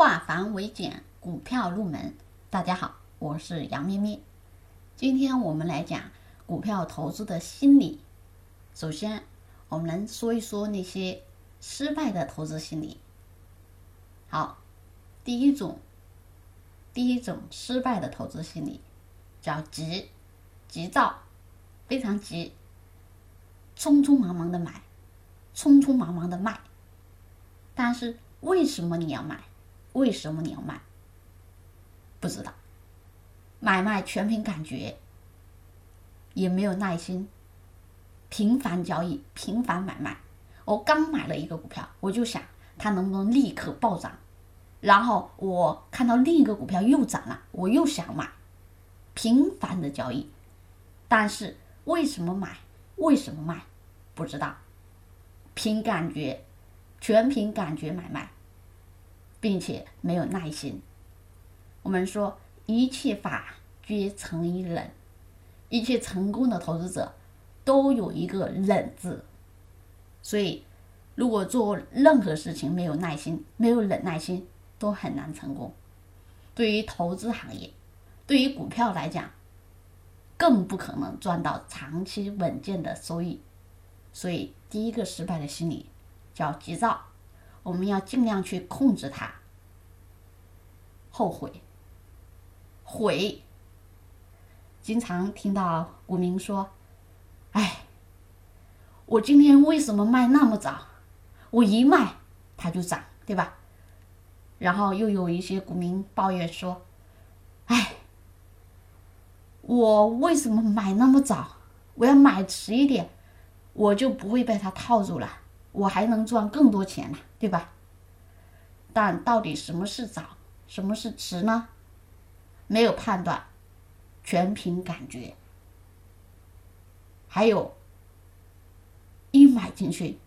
化繁为简，股票入门。大家好，我是杨咩咩。今天我们来讲股票投资的心理。首先，我们来说一说那些失败的投资心理。好，第一种，第一种失败的投资心理叫急，急躁，非常急，匆匆忙忙的买，匆匆忙忙的卖。但是为什么你要买？为什么你要卖？不知道，买卖全凭感觉，也没有耐心，频繁交易，频繁买卖。我刚买了一个股票，我就想它能不能立刻暴涨，然后我看到另一个股票又涨了，我又想买，频繁的交易。但是为什么买？为什么卖？不知道，凭感觉，全凭感觉买卖。并且没有耐心。我们说一切法皆成于忍，一切成功的投资者都有一个忍字。所以，如果做任何事情没有耐心、没有忍耐心，都很难成功。对于投资行业，对于股票来讲，更不可能赚到长期稳健的收益。所以，第一个失败的心理叫急躁。我们要尽量去控制它。后悔，悔。经常听到股民说：“哎，我今天为什么卖那么早？我一卖它就涨，对吧？”然后又有一些股民抱怨说：“哎，我为什么买那么早？我要买迟一点，我就不会被它套住了，我还能赚更多钱呢，对吧？”但到底什么是早？什么是迟呢？没有判断，全凭感觉。还有，一买进去，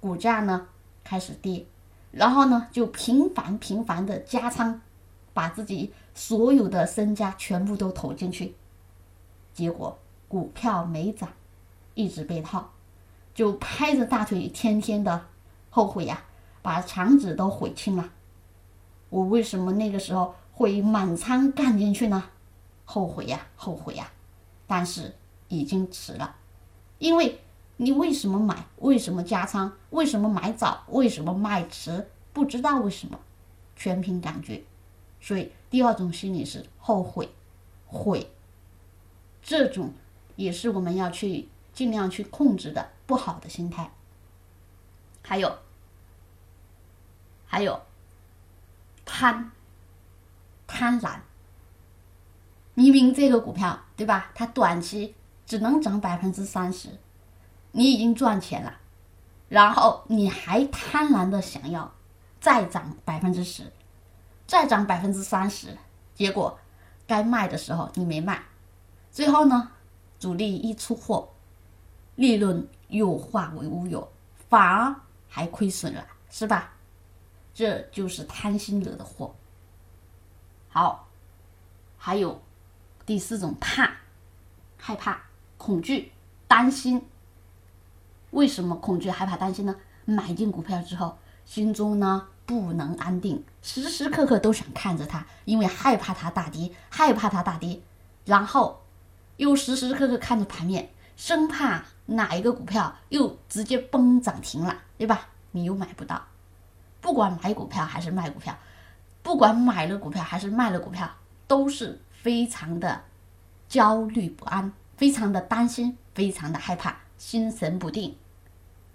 股价呢开始跌，然后呢就频繁频繁的加仓，把自己所有的身家全部都投进去，结果股票没涨，一直被套，就拍着大腿天天的后悔呀。把肠子都悔青了，我为什么那个时候会满仓干进去呢？后悔呀，后悔呀！但是已经迟了，因为你为什么买？为什么加仓？为什么买早？为什么卖迟？不知道为什么，全凭感觉。所以第二种心理是后悔，悔。这种也是我们要去尽量去控制的不好的心态。还有。还有贪贪婪，明明这个股票对吧？它短期只能涨百分之三十，你已经赚钱了，然后你还贪婪的想要再涨百分之十，再涨百分之三十，结果该卖的时候你没卖，最后呢，主力一出货，利润又化为乌有，反而还亏损了，是吧？这就是贪心惹的祸。好，还有第四种怕，害怕、恐惧、担心。为什么恐惧、害怕、担心呢？买进股票之后，心中呢不能安定，时时刻刻都想看着它，因为害怕它大跌，害怕它大跌，然后又时时刻刻看着盘面，生怕哪一个股票又直接崩涨停了，对吧？你又买不到。不管买股票还是卖股票，不管买了股票还是卖了股票，都是非常的焦虑不安，非常的担心，非常的害怕，心神不定。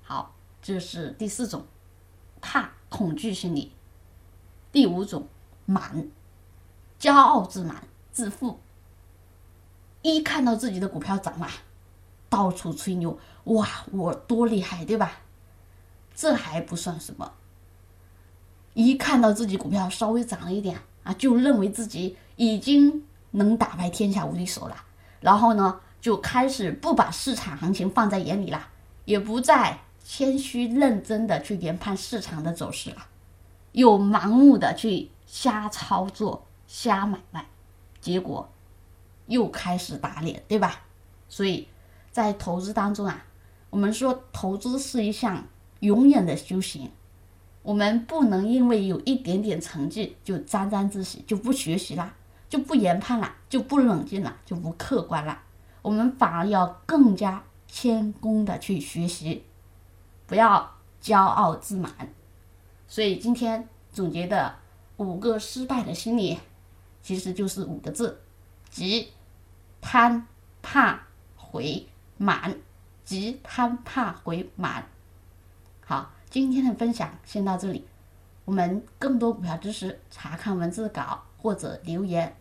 好，这是第四种，怕恐惧心理。第五种，满，骄傲自满，自负。一看到自己的股票涨了，到处吹牛，哇，我多厉害，对吧？这还不算什么。一看到自己股票稍微涨了一点啊，就认为自己已经能打败天下无敌手了，然后呢，就开始不把市场行情放在眼里了，也不再谦虚认真的去研判市场的走势了，又盲目的去瞎操作、瞎买卖，结果又开始打脸，对吧？所以在投资当中啊，我们说投资是一项永远的修行。我们不能因为有一点点成绩就沾沾自喜，就不学习啦，就不研判了，就不冷静了，就不客观了。我们反而要更加谦恭的去学习，不要骄傲自满。所以今天总结的五个失败的心理，其实就是五个字：急、贪、怕、悔、满。即、贪、怕、鬼、满。好。今天的分享先到这里，我们更多股票知识，查看文字稿或者留言